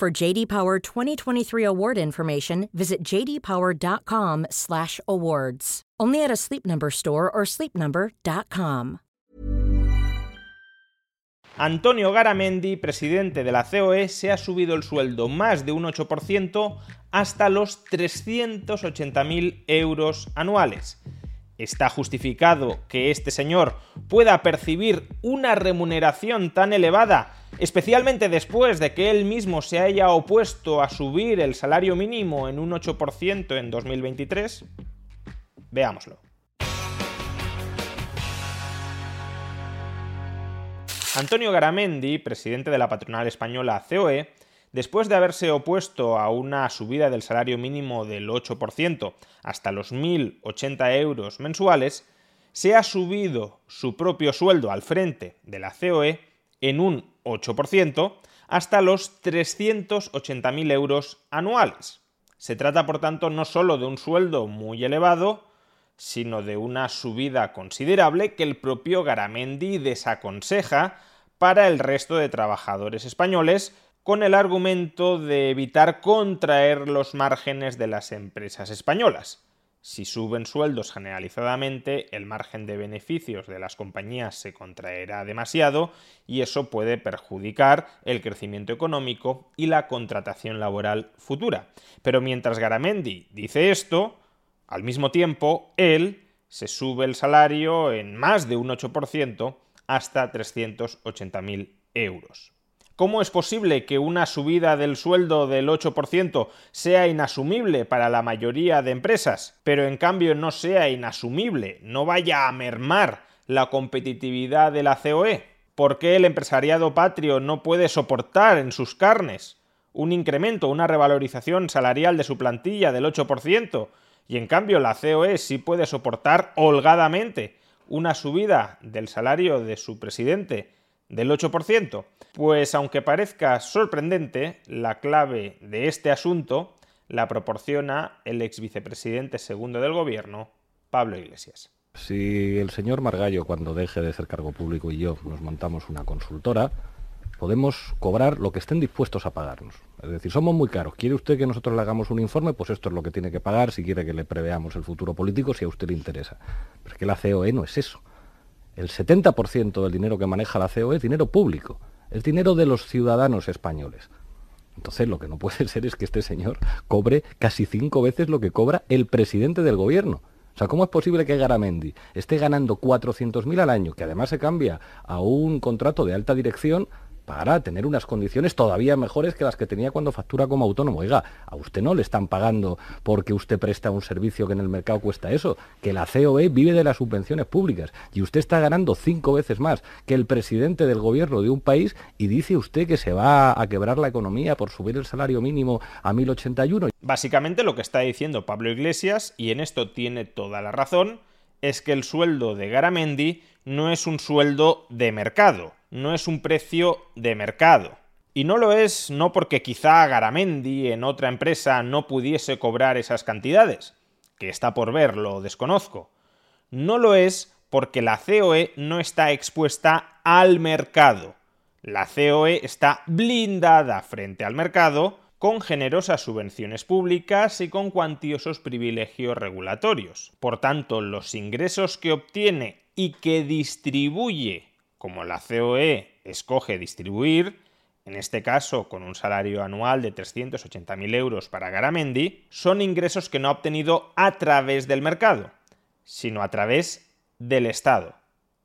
For JD Power 2023 award information, visit jdpower.com/awards. Only at a Sleep Number store or sleepnumber.com. Antonio Garamendi, presidente de la COE, se ha subido el sueldo más de un 8% hasta los 380.000 euros anuales. ¿Está justificado que este señor pueda percibir una remuneración tan elevada, especialmente después de que él mismo se haya opuesto a subir el salario mínimo en un 8% en 2023? Veámoslo. Antonio Garamendi, presidente de la patronal española COE, después de haberse opuesto a una subida del salario mínimo del 8% hasta los 1.080 euros mensuales, se ha subido su propio sueldo al frente de la COE en un 8% hasta los 380.000 euros anuales. Se trata, por tanto, no solo de un sueldo muy elevado, sino de una subida considerable que el propio Garamendi desaconseja para el resto de trabajadores españoles con el argumento de evitar contraer los márgenes de las empresas españolas. Si suben sueldos generalizadamente, el margen de beneficios de las compañías se contraerá demasiado y eso puede perjudicar el crecimiento económico y la contratación laboral futura. Pero mientras Garamendi dice esto, al mismo tiempo, él se sube el salario en más de un 8% hasta 380.000 euros. ¿Cómo es posible que una subida del sueldo del 8% sea inasumible para la mayoría de empresas, pero en cambio no sea inasumible, no vaya a mermar la competitividad de la COE? ¿Por qué el empresariado patrio no puede soportar en sus carnes un incremento, una revalorización salarial de su plantilla del 8%? Y en cambio la COE sí puede soportar holgadamente una subida del salario de su presidente del 8%. Pues aunque parezca sorprendente, la clave de este asunto la proporciona el ex vicepresidente segundo del gobierno, Pablo Iglesias. Si el señor Margallo, cuando deje de ser cargo público y yo nos montamos una consultora, podemos cobrar lo que estén dispuestos a pagarnos. Es decir, somos muy caros. ¿Quiere usted que nosotros le hagamos un informe? Pues esto es lo que tiene que pagar si quiere que le preveamos el futuro político, si a usted le interesa. Pero es que la COE no es eso. El 70% del dinero que maneja la COE es dinero público, es dinero de los ciudadanos españoles. Entonces lo que no puede ser es que este señor cobre casi cinco veces lo que cobra el presidente del gobierno. O sea, ¿cómo es posible que Garamendi esté ganando 400.000 al año, que además se cambia a un contrato de alta dirección para tener unas condiciones todavía mejores que las que tenía cuando factura como autónomo. Oiga, a usted no le están pagando porque usted presta un servicio que en el mercado cuesta eso, que la COE vive de las subvenciones públicas y usted está ganando cinco veces más que el presidente del gobierno de un país y dice usted que se va a quebrar la economía por subir el salario mínimo a 1081. Básicamente lo que está diciendo Pablo Iglesias, y en esto tiene toda la razón, es que el sueldo de Garamendi no es un sueldo de mercado, no es un precio de mercado. Y no lo es no porque quizá Garamendi en otra empresa no pudiese cobrar esas cantidades, que está por ver, lo desconozco. No lo es porque la COE no está expuesta al mercado. La COE está blindada frente al mercado con generosas subvenciones públicas y con cuantiosos privilegios regulatorios. Por tanto, los ingresos que obtiene y que distribuye como la COE escoge distribuir, en este caso con un salario anual de 380.000 euros para Garamendi, son ingresos que no ha obtenido a través del mercado, sino a través del Estado,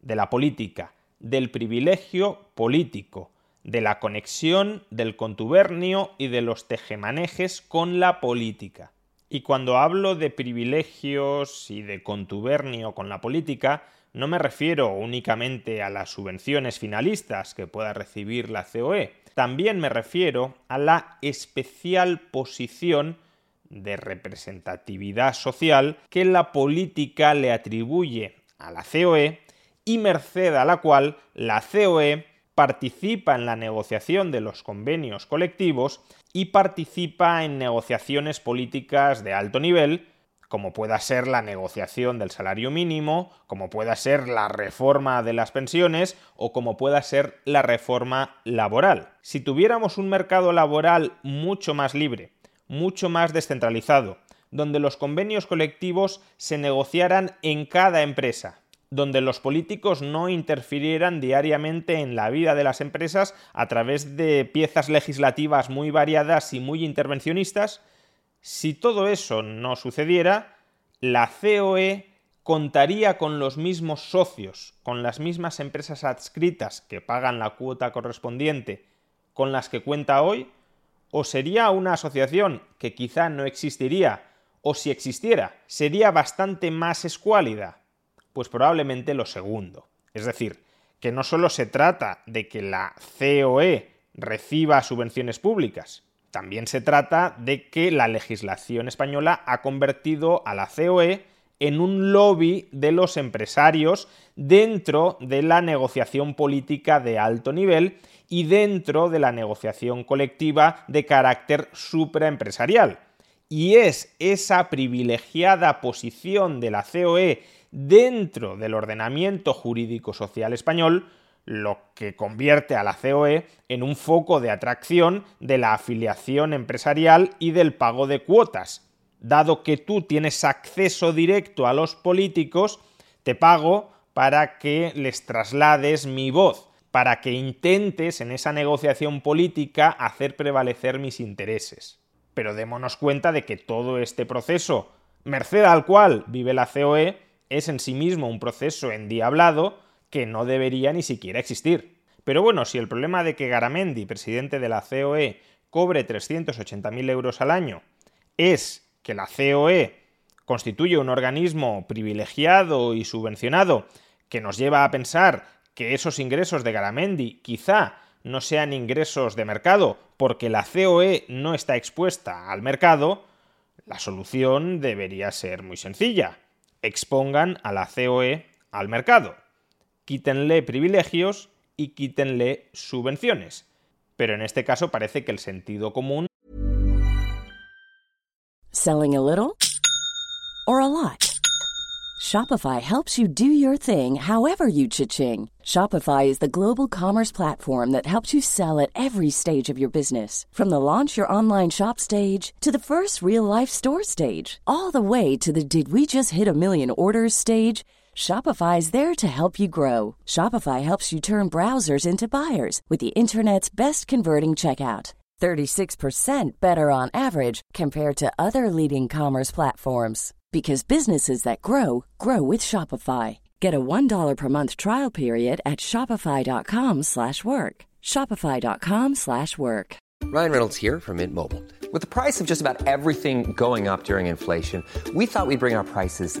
de la política, del privilegio político, de la conexión del contubernio y de los tejemanejes con la política. Y cuando hablo de privilegios y de contubernio con la política, no me refiero únicamente a las subvenciones finalistas que pueda recibir la COE, también me refiero a la especial posición de representatividad social que la política le atribuye a la COE y merced a la cual la COE participa en la negociación de los convenios colectivos y participa en negociaciones políticas de alto nivel, como pueda ser la negociación del salario mínimo, como pueda ser la reforma de las pensiones o como pueda ser la reforma laboral. Si tuviéramos un mercado laboral mucho más libre, mucho más descentralizado, donde los convenios colectivos se negociaran en cada empresa, donde los políticos no interfirieran diariamente en la vida de las empresas a través de piezas legislativas muy variadas y muy intervencionistas, si todo eso no sucediera, la COE contaría con los mismos socios, con las mismas empresas adscritas que pagan la cuota correspondiente con las que cuenta hoy, o sería una asociación que quizá no existiría, o si existiera, sería bastante más escuálida, pues probablemente lo segundo. Es decir, que no solo se trata de que la COE reciba subvenciones públicas, también se trata de que la legislación española ha convertido a la COE en un lobby de los empresarios dentro de la negociación política de alto nivel y dentro de la negociación colectiva de carácter supraempresarial. Y es esa privilegiada posición de la COE dentro del ordenamiento jurídico social español, lo que convierte a la COE en un foco de atracción de la afiliación empresarial y del pago de cuotas. Dado que tú tienes acceso directo a los políticos, te pago para que les traslades mi voz, para que intentes en esa negociación política hacer prevalecer mis intereses. Pero démonos cuenta de que todo este proceso, merced al cual vive la COE, es en sí mismo un proceso endiablado que no debería ni siquiera existir. Pero bueno, si el problema de que Garamendi, presidente de la COE, cobre 380.000 euros al año, es que la COE constituye un organismo privilegiado y subvencionado que nos lleva a pensar que esos ingresos de Garamendi quizá no sean ingresos de mercado porque la COE no está expuesta al mercado, la solución debería ser muy sencilla expongan a la COE al mercado. Quítenle privilegios y quítenle subvenciones. Pero en este caso parece que el sentido común. Selling a little or a lot. Shopify helps you do your thing however you cha-ching. Shopify is the global commerce platform that helps you sell at every stage of your business. From the launch your online shop stage to the first real life store stage, all the way to the did we just hit a million orders stage. Shopify is there to help you grow. Shopify helps you turn browsers into buyers with the internet's best converting checkout. 36% better on average compared to other leading commerce platforms because businesses that grow grow with Shopify. Get a $1 per month trial period at shopify.com/work. shopify.com/work. Ryan Reynolds here from Mint Mobile. With the price of just about everything going up during inflation, we thought we'd bring our prices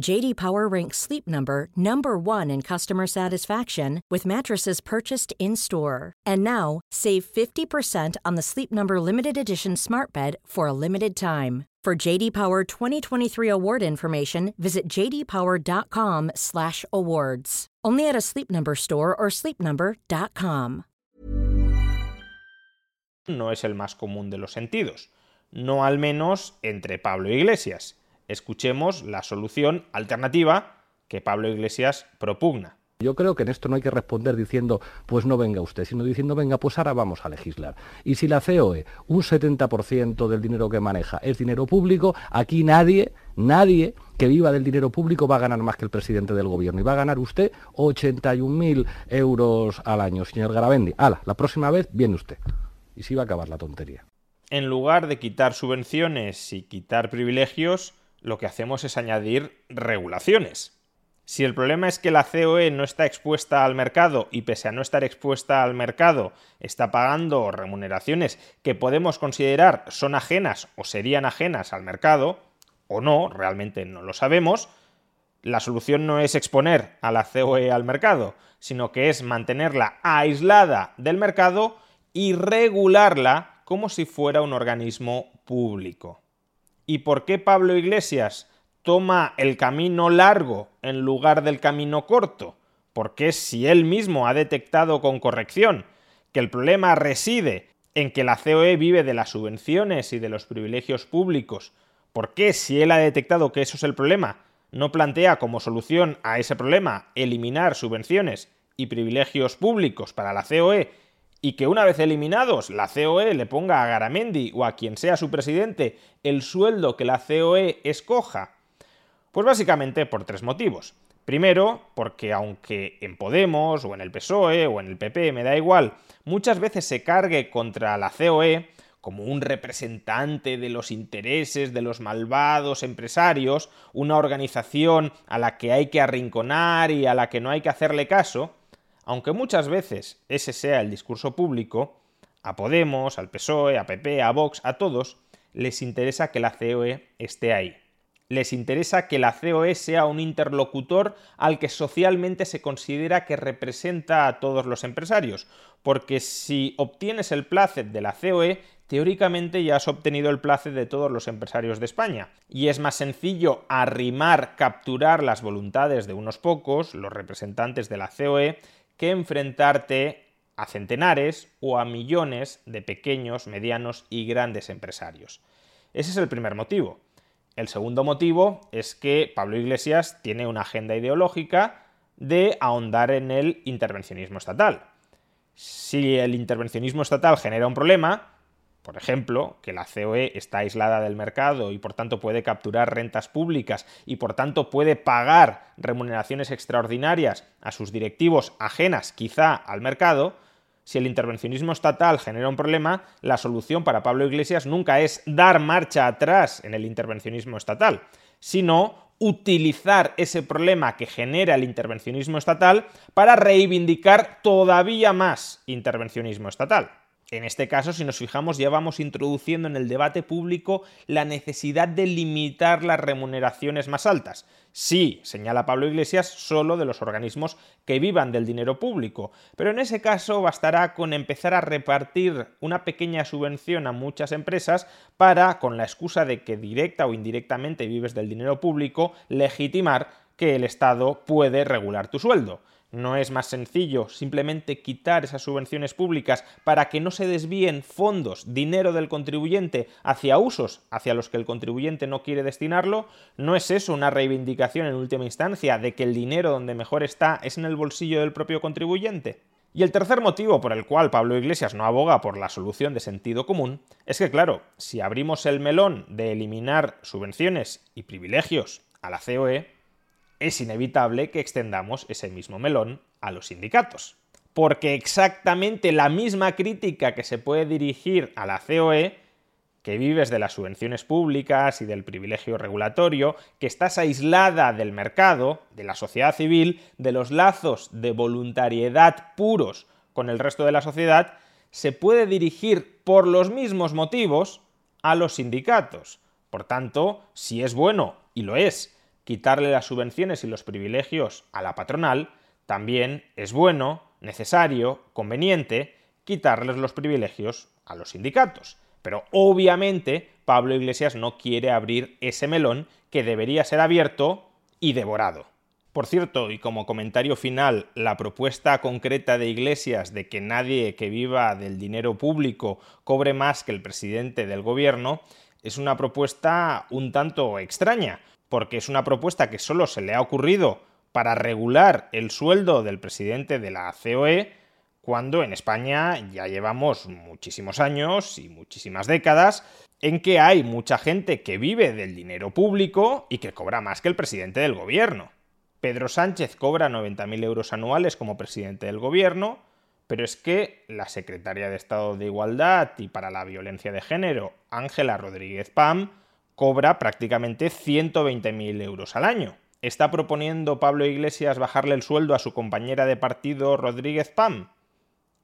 JD Power ranks Sleep Number number 1 in customer satisfaction with mattresses purchased in-store. And now, save 50% on the Sleep Number limited edition Smart Bed for a limited time. For JD Power 2023 award information, visit jdpower.com/awards. Only at a Sleep Number store or sleepnumber.com. no es el más común de los sentidos, no al menos entre Pablo Iglesias. Escuchemos la solución alternativa que Pablo Iglesias propugna. Yo creo que en esto no hay que responder diciendo, pues no venga usted, sino diciendo, venga, pues ahora vamos a legislar. Y si la COE, un 70% del dinero que maneja es dinero público, aquí nadie, nadie que viva del dinero público va a ganar más que el presidente del gobierno. Y va a ganar usted 81.000 euros al año, señor Garabendi. Ala, la próxima vez viene usted. Y sí va a acabar la tontería. En lugar de quitar subvenciones y quitar privilegios, lo que hacemos es añadir regulaciones. Si el problema es que la COE no está expuesta al mercado y pese a no estar expuesta al mercado está pagando remuneraciones que podemos considerar son ajenas o serían ajenas al mercado, o no, realmente no lo sabemos, la solución no es exponer a la COE al mercado, sino que es mantenerla aislada del mercado y regularla como si fuera un organismo público. ¿Y por qué Pablo Iglesias toma el camino largo en lugar del camino corto? Porque si él mismo ha detectado con corrección que el problema reside en que la COE vive de las subvenciones y de los privilegios públicos, ¿por qué si él ha detectado que eso es el problema, no plantea como solución a ese problema eliminar subvenciones y privilegios públicos para la COE y que una vez eliminados la COE le ponga a Garamendi o a quien sea su presidente el sueldo que la COE escoja? Pues básicamente por tres motivos. Primero, porque aunque en Podemos o en el PSOE o en el PP me da igual, muchas veces se cargue contra la COE como un representante de los intereses de los malvados empresarios, una organización a la que hay que arrinconar y a la que no hay que hacerle caso, aunque muchas veces ese sea el discurso público, a Podemos, al PSOE, a PP, a Vox, a todos, les interesa que la COE esté ahí. Les interesa que la COE sea un interlocutor al que socialmente se considera que representa a todos los empresarios, porque si obtienes el placet de la COE, teóricamente ya has obtenido el placet de todos los empresarios de España. Y es más sencillo arrimar, capturar las voluntades de unos pocos, los representantes de la COE, que enfrentarte a centenares o a millones de pequeños, medianos y grandes empresarios. Ese es el primer motivo. El segundo motivo es que Pablo Iglesias tiene una agenda ideológica de ahondar en el intervencionismo estatal. Si el intervencionismo estatal genera un problema, por ejemplo, que la COE está aislada del mercado y por tanto puede capturar rentas públicas y por tanto puede pagar remuneraciones extraordinarias a sus directivos ajenas quizá al mercado, si el intervencionismo estatal genera un problema, la solución para Pablo Iglesias nunca es dar marcha atrás en el intervencionismo estatal, sino utilizar ese problema que genera el intervencionismo estatal para reivindicar todavía más intervencionismo estatal. En este caso, si nos fijamos, ya vamos introduciendo en el debate público la necesidad de limitar las remuneraciones más altas. Sí, señala Pablo Iglesias, solo de los organismos que vivan del dinero público, pero en ese caso bastará con empezar a repartir una pequeña subvención a muchas empresas para, con la excusa de que directa o indirectamente vives del dinero público, legitimar que el Estado puede regular tu sueldo. ¿No es más sencillo simplemente quitar esas subvenciones públicas para que no se desvíen fondos, dinero del contribuyente hacia usos hacia los que el contribuyente no quiere destinarlo? ¿No es eso una reivindicación en última instancia de que el dinero donde mejor está es en el bolsillo del propio contribuyente? Y el tercer motivo por el cual Pablo Iglesias no aboga por la solución de sentido común es que, claro, si abrimos el melón de eliminar subvenciones y privilegios a la COE, es inevitable que extendamos ese mismo melón a los sindicatos. Porque exactamente la misma crítica que se puede dirigir a la COE, que vives de las subvenciones públicas y del privilegio regulatorio, que estás aislada del mercado, de la sociedad civil, de los lazos de voluntariedad puros con el resto de la sociedad, se puede dirigir por los mismos motivos a los sindicatos. Por tanto, si es bueno, y lo es, quitarle las subvenciones y los privilegios a la patronal, también es bueno, necesario, conveniente quitarles los privilegios a los sindicatos. Pero obviamente Pablo Iglesias no quiere abrir ese melón que debería ser abierto y devorado. Por cierto, y como comentario final, la propuesta concreta de Iglesias de que nadie que viva del dinero público cobre más que el presidente del gobierno es una propuesta un tanto extraña, porque es una propuesta que solo se le ha ocurrido para regular el sueldo del presidente de la COE cuando en España ya llevamos muchísimos años y muchísimas décadas en que hay mucha gente que vive del dinero público y que cobra más que el presidente del gobierno. Pedro Sánchez cobra 90.000 euros anuales como presidente del gobierno, pero es que la secretaria de Estado de Igualdad y para la Violencia de Género, Ángela Rodríguez Pam, cobra prácticamente 120.000 euros al año. ¿Está proponiendo Pablo Iglesias bajarle el sueldo a su compañera de partido Rodríguez Pam?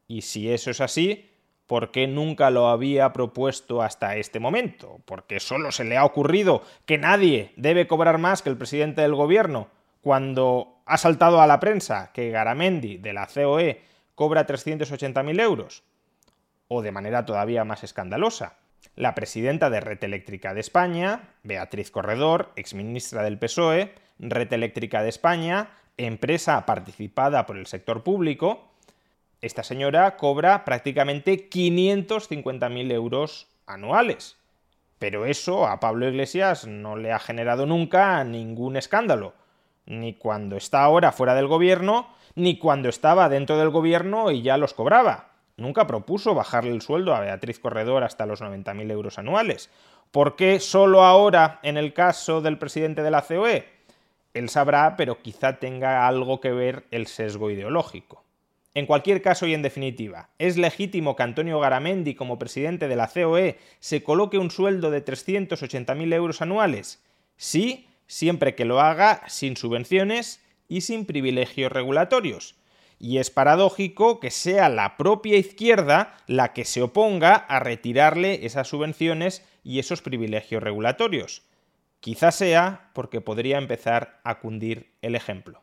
Y si eso es así, ¿por qué nunca lo había propuesto hasta este momento? Porque solo se le ha ocurrido que nadie debe cobrar más que el presidente del gobierno, cuando ha saltado a la prensa que Garamendi de la COE cobra 380.000 euros. O de manera todavía más escandalosa, la presidenta de Red Eléctrica de España, Beatriz Corredor, exministra del PSOE, Red Eléctrica de España, empresa participada por el sector público, esta señora cobra prácticamente 550.000 euros anuales. Pero eso a Pablo Iglesias no le ha generado nunca ningún escándalo, ni cuando está ahora fuera del gobierno, ni cuando estaba dentro del gobierno y ya los cobraba. Nunca propuso bajarle el sueldo a Beatriz Corredor hasta los 90.000 euros anuales. ¿Por qué solo ahora en el caso del presidente de la COE? Él sabrá, pero quizá tenga algo que ver el sesgo ideológico. En cualquier caso y en definitiva, ¿es legítimo que Antonio Garamendi, como presidente de la COE, se coloque un sueldo de 380.000 euros anuales? Sí, siempre que lo haga sin subvenciones y sin privilegios regulatorios. Y es paradójico que sea la propia izquierda la que se oponga a retirarle esas subvenciones y esos privilegios regulatorios. Quizás sea porque podría empezar a cundir el ejemplo.